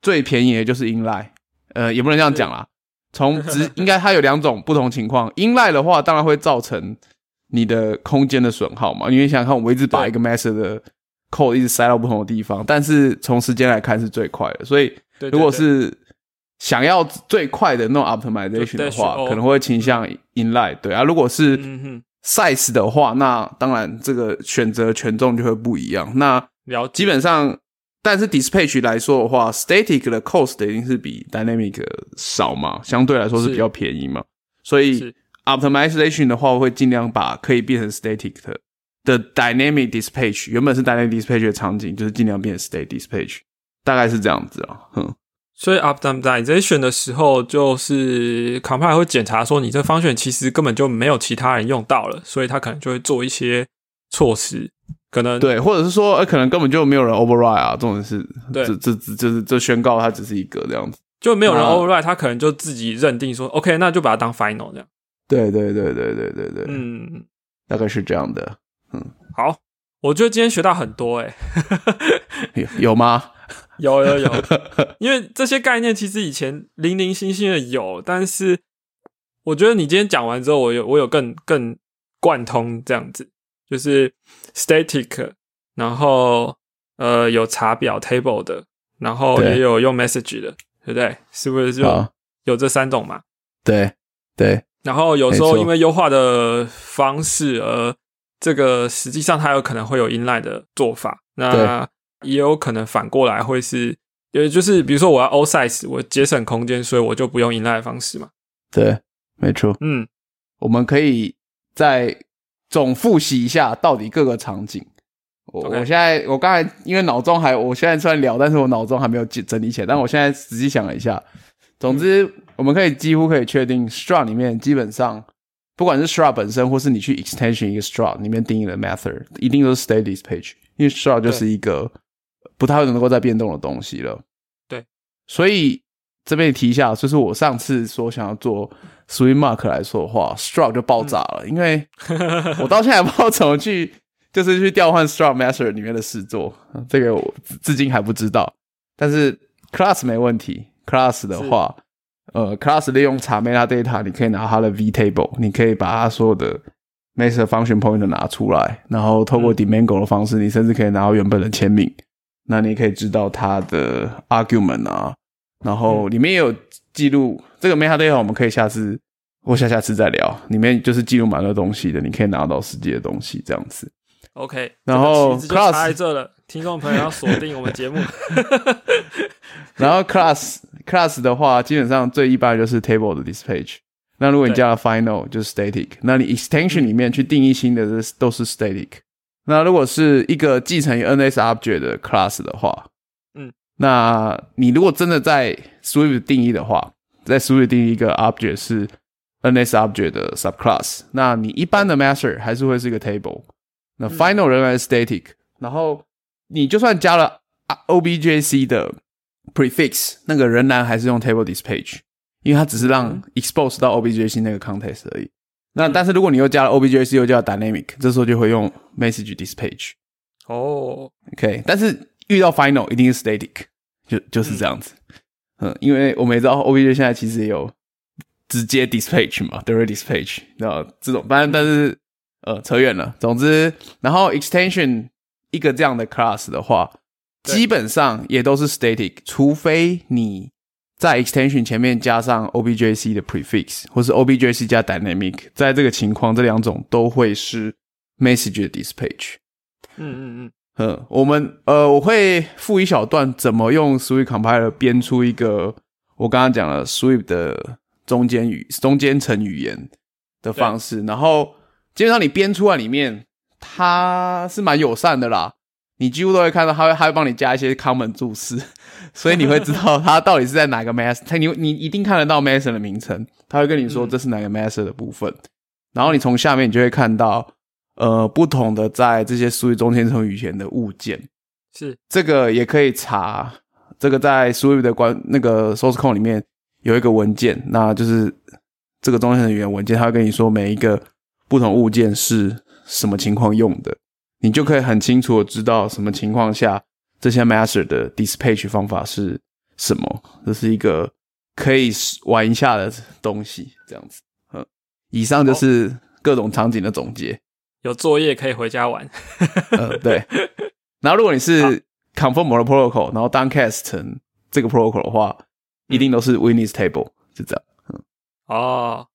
最便宜的就是 inline，呃，也不能这样讲啦。从直 (laughs) 应该它有两种不同情况，inline 的话，当然会造成你的空间的损耗嘛。因为想想看，我一直把一个 master 的 code 一直塞到不同的地方，但是从时间来看是最快的。所以如果是想要最快的那种 optimization 的话，可能会倾向 inline。对啊，如果是 size 的话，那当然这个选择权重就会不一样。那基本上。但是 dispatch 来说的话，static 的 cost 一定是比 dynamic 少嘛，相对来说是比较便宜嘛。所以 optimization 的话，我会尽量把可以变成 static 的的 dynamic dispatch，原本是 dynamic dispatch 的场景，就是尽量变成 state dispatch，大概是这样子啊。哼。所以 optimization 的时候，就是 compiler 会检查说你这方选其实根本就没有其他人用到了，所以他可能就会做一些措施。可能对，或者是说，呃，可能根本就没有人 override 啊，这种是，这这这这这宣告它只是一个这样子，就没有人 override，他可能就自己认定说，OK，那就把它当 final 这样。对对对对对对对，嗯，大概是这样的，嗯，好，我觉得今天学到很多，哎，(laughs) 有有吗？有有有，(laughs) 因为这些概念其实以前零零星星的有，但是我觉得你今天讲完之后，我有我有更更贯通这样子。就是 static，然后呃有查表 table 的，然后也有用 message 的，对不对？是不是就有这三种嘛？对对。然后有时候因为优化的方式，而这个实际上它有可能会有 inline 的做法，那也有可能反过来会是，也就是比如说我要 all size，我节省空间，所以我就不用 inline 方式嘛。对，没错。嗯，我们可以再。总复习一下到底各个场景。我我现在我刚才因为脑中还我现在虽然聊，但是我脑中还没有整理起来。但我现在仔细想了一下，总之我们可以几乎可以确定，struct 里面基本上不管是 struct 本身，或是你去 extension 一个 struct 里面定义的 method，一定都是 state this page，因为 struct 就是一个不太能够再变动的东西了。对，所以这边提一下，就是我上次说想要做。Swing Mark 来说的话，Struct 就爆炸了，因为 (laughs) 我到现在不知道怎么去，就是去调换 Struct Master 里面的事做，这个我至今还不知道。但是 Class 没问题，Class 的话，呃，Class 利用查 Meta Data，你可以拿它的 V Table，你可以把它所有的 Master Function Point 拿出来，然后透过 Demango 的方式，你甚至可以拿到原本的签名，那你可以知道它的 Argument 啊，然后里面也有。记录这个 meta data，我们可以下次或下下次再聊。里面就是记录蛮多东西的，你可以拿到实际的东西这样子。OK，然后 class 在这了，听众朋友要锁定我们节目。(laughs) (laughs) 然后 class class 的话，基本上最一般就是 table 的 dispatch。那如果你加了 final，就是 static。那你 extension 里面去定义新的，这都是 static。那如果是一个继承于 NS object 的 class 的话，嗯那你如果真的在 Swift 定义的话，在 Swift 定义一个 object 是 NS object 的 subclass，那你一般的 master 还是会是一个 table，那 final 仍然是 static，然后你就算加了 objc 的 prefix，那个仍然还是用 table dispatch，因为它只是让 expose 到 objc 那个 context 而已。那但是如果你又加了 objc 又叫 dynamic，这时候就会用 message dispatch。哦，OK，但是。遇到 final 一定是 static，就就是这样子，嗯，因为我们也知道 OBJ 现在其实也有直接 dispatch 嘛，direct dispatch，那这种，反正但是呃扯远了。总之，然后 extension 一个这样的 class 的话，基本上也都是 static，除非你在 extension 前面加上 objc 的 prefix，或是 objc 加 dynamic，在这个情况，这两种都会是 message 的 dispatch。嗯嗯嗯。嗯，我们呃，我会附一小段怎么用 Swift compiler 编出一个我刚刚讲了 Swift 的中间语、中间层语言的方式。然后基本上你编出来里面，它是蛮友善的啦。你几乎都会看到，他会他会帮你加一些 common 注释，(laughs) 所以你会知道他到底是在哪个 master，他你你一定看得到 master 的名称，他会跟你说这是哪个 master 的部分，然后你从下面你就会看到，呃，不同的在这些属于中间层语言的物件，是。这个也可以查，这个在 Swift 的关那个 source code 里面有一个文件，那就是这个中间层语言文件，他会跟你说每一个不同物件是什么情况用的。你就可以很清楚的知道什么情况下这些 master 的 dispatch 方法是什么。这是一个可以玩一下的东西，这样子。嗯，以上就是各种场景的总结。有作业可以回家玩。嗯，对。然后如果你是 confirm 的 protocol，然后 downcast 成这个 protocol 的话，一定都是 witness table，是这样。嗯，哦，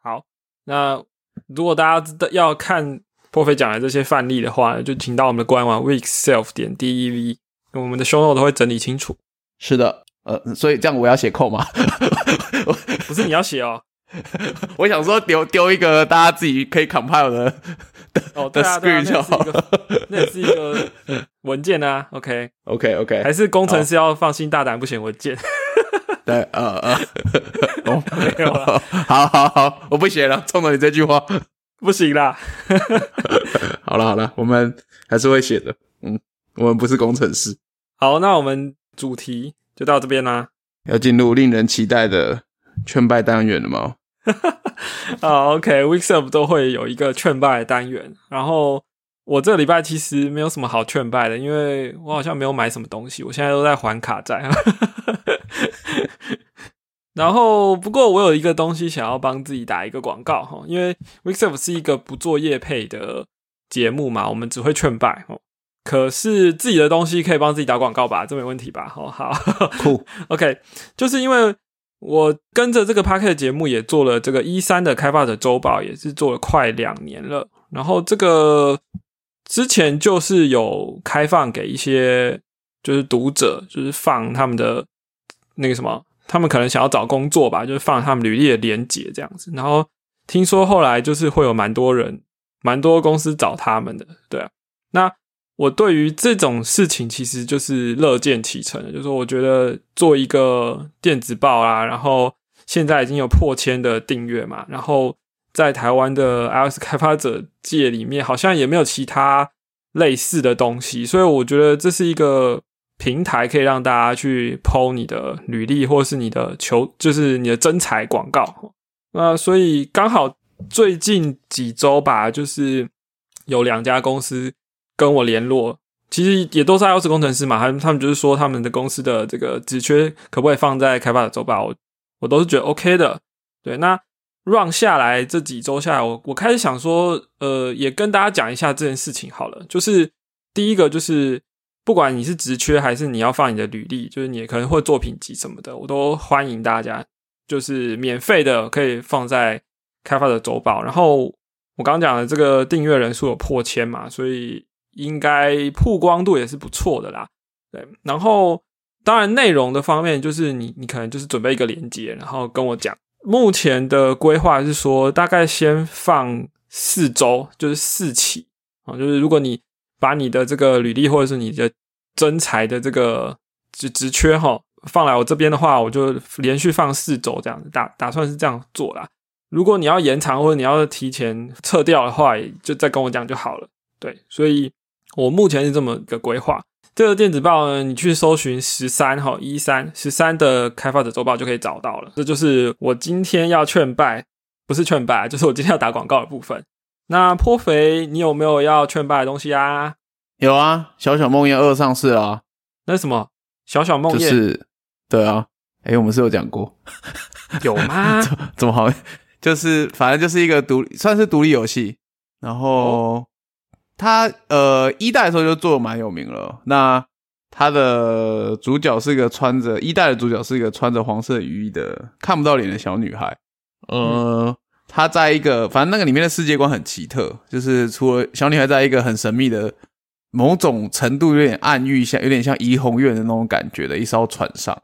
好。那如果大家知道要看。破费讲的这些范例的话，就请到我们的官网 weekself 点 dev，我们的 show note 都会整理清楚。是的，呃，所以这样我要写扣吗？(laughs) 不是你要写哦，(laughs) 我想说丢丢一个大家自己可以 compile 的哦的 screen 就好，那也是一个文件啊。OK，OK，OK，还是工程师要放心大胆不写文件。对，呃呃，(laughs) 没有了，好好好，我不写了，冲着你这句话。不行啦，(laughs) 好了好了，我们还是会写的。嗯，我们不是工程师。好，那我们主题就到这边啦。要进入令人期待的劝败单元了吗？(laughs) 啊，OK，Weeks Up 都会有一个劝败单元。然后我这个礼拜其实没有什么好劝败的，因为我好像没有买什么东西，我现在都在还卡债。然后，不过我有一个东西想要帮自己打一个广告哈，因为 Weekself 是一个不做业配的节目嘛，我们只会劝败哦。可是自己的东西可以帮自己打广告吧，这没问题吧？哦，好，酷，(laughs) OK，就是因为我跟着这个 p a r k 节目也做了这个一三的开发者周报，也是做了快两年了。然后这个之前就是有开放给一些就是读者，就是放他们的那个什么。他们可能想要找工作吧，就是放他们履历的连结这样子。然后听说后来就是会有蛮多人、蛮多公司找他们的，对啊。那我对于这种事情其实就是乐见其成的，就是我觉得做一个电子报啊，然后现在已经有破千的订阅嘛，然后在台湾的 iOS 开发者界里面好像也没有其他类似的东西，所以我觉得这是一个。平台可以让大家去抛你的履历，或是你的求，就是你的真才广告。那所以刚好最近几周吧，就是有两家公司跟我联络，其实也都是 iOS 工程师嘛，他们他们就是说他们的公司的这个职缺可不可以放在开发者周报，我都是觉得 OK 的。对，那 run 下来这几周下来，我我开始想说，呃，也跟大家讲一下这件事情好了。就是第一个就是。不管你是职缺还是你要放你的履历，就是你可能会作品集什么的，我都欢迎大家，就是免费的可以放在开发者周报。然后我刚刚讲的这个订阅人数有破千嘛，所以应该曝光度也是不错的啦。对，然后当然内容的方面，就是你你可能就是准备一个链接，然后跟我讲。目前的规划是说，大概先放四周，就是四期啊，就是如果你。把你的这个履历或者是你的真才的这个职职缺哈放来我这边的话，我就连续放四周这样子打打算是这样做啦。如果你要延长或者你要提前撤掉的话，就再跟我讲就好了。对，所以我目前是这么一个规划。这个电子报呢，你去搜寻十三哈一三十三的开发者周报就可以找到了。这就是我今天要劝败，不是劝败，就是我今天要打广告的部分。那颇肥，你有没有要劝败的东西啊？有啊，小小梦魇二上市啊。那什么？小小梦魇？是，对啊。哎，我们是有讲过，(laughs) 有吗？(laughs) 怎么好？就是反正就是一个独，算是独立游戏。然后它呃一代的时候就做的蛮有名了。那它的主角是一个穿着一代的主角是一个穿着黄色雨衣的看不到脸的小女孩。呃。他在一个，反正那个里面的世界观很奇特，就是除了小女孩在一个很神秘的某种程度有点暗喻，像有点像怡红院的那种感觉的一艘船上，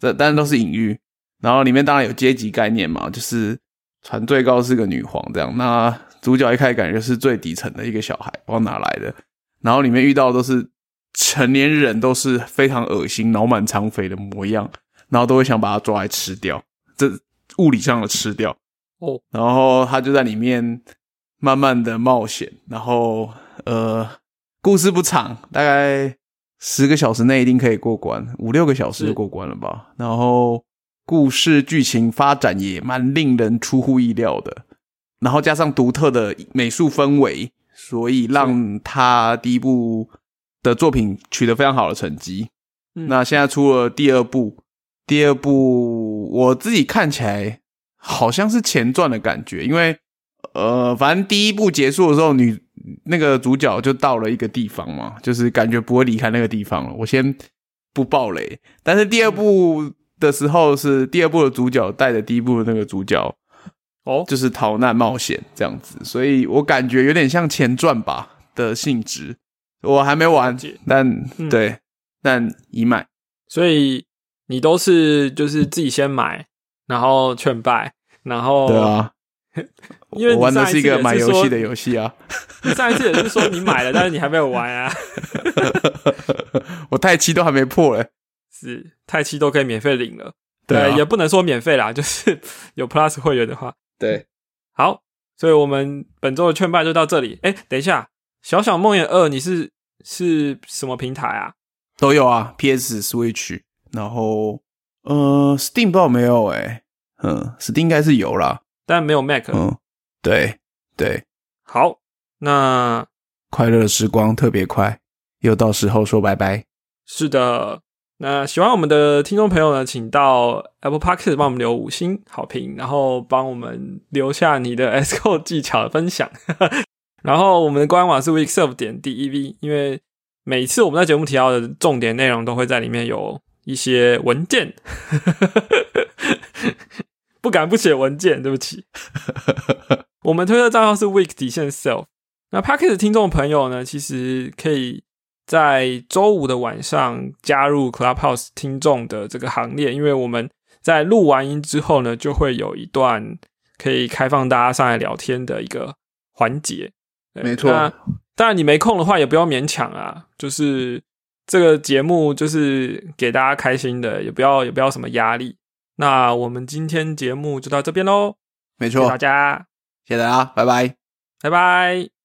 这当然都是隐喻。然后里面当然有阶级概念嘛，就是船最高是个女皇这样。那主角一开始感觉是最底层的一个小孩，不知道哪来的。然后里面遇到都是成年人，都是非常恶心、脑满肠肥的模样，然后都会想把他抓来吃掉，这物理上的吃掉哦。然后他就在里面慢慢的冒险，然后呃，故事不长，大概十个小时内一定可以过关，五六个小时就过关了吧。然后故事剧情发展也蛮令人出乎意料的，然后加上独特的美术氛围，所以让他第一部的作品取得非常好的成绩。嗯那现在出了第二部，第二部我自己看起来好像是前传的感觉，因为呃，反正第一部结束的时候，女那个主角就到了一个地方嘛，就是感觉不会离开那个地方了。我先不爆雷，但是第二部的时候是第二部的主角带着第一部的那个主角，哦，就是逃难冒险这样子，所以我感觉有点像前传吧的性质。我还没玩了解，但、嗯对，但已买。所以你都是就是自己先买，然后劝败，然后对，啊，(laughs) 因为我玩的是一个买游戏的游戏啊，(laughs) 你上一次也是说你买了，但是你还没有玩啊。(laughs) 我太七都还没破嘞。是太七都可以免费领了，对啊呃也不能说免费啦，就是有 Plus 会员的话，对，好，所以我们本周的劝败就到这里。哎，等一下，小小梦魇二你是是什么平台啊？都有啊，PS、Switch，然后呃，Steam 不知道有没有哎、嗯，Steam 应该是有啦，但没有 Mac。嗯，对对，好，那快乐的时光特别快，又到时候说拜拜。是的，那喜欢我们的听众朋友呢，请到 Apple Podcast 帮我们留五星好评，然后帮我们留下你的 (laughs) S Code 技巧的分享。(laughs) 然后我们的官网是 weekserve 点 dev，因为每次我们在节目提到的重点内容都会在里面有一些文件，不敢不写文件，对不起。(laughs) 我们推特账号是 week 底线 self。那 p a c k e t 听众朋友呢，其实可以在周五的晚上加入 Clubhouse 听众的这个行列，因为我们在录完音之后呢，就会有一段可以开放大家上来聊天的一个环节。对没错那当然，你没空的话也不要勉强啊，就是这个节目就是给大家开心的，也不要也不要什么压力。那我们今天节目就到这边喽，没错谢谢大，家，谢谢大家，拜拜。拜拜。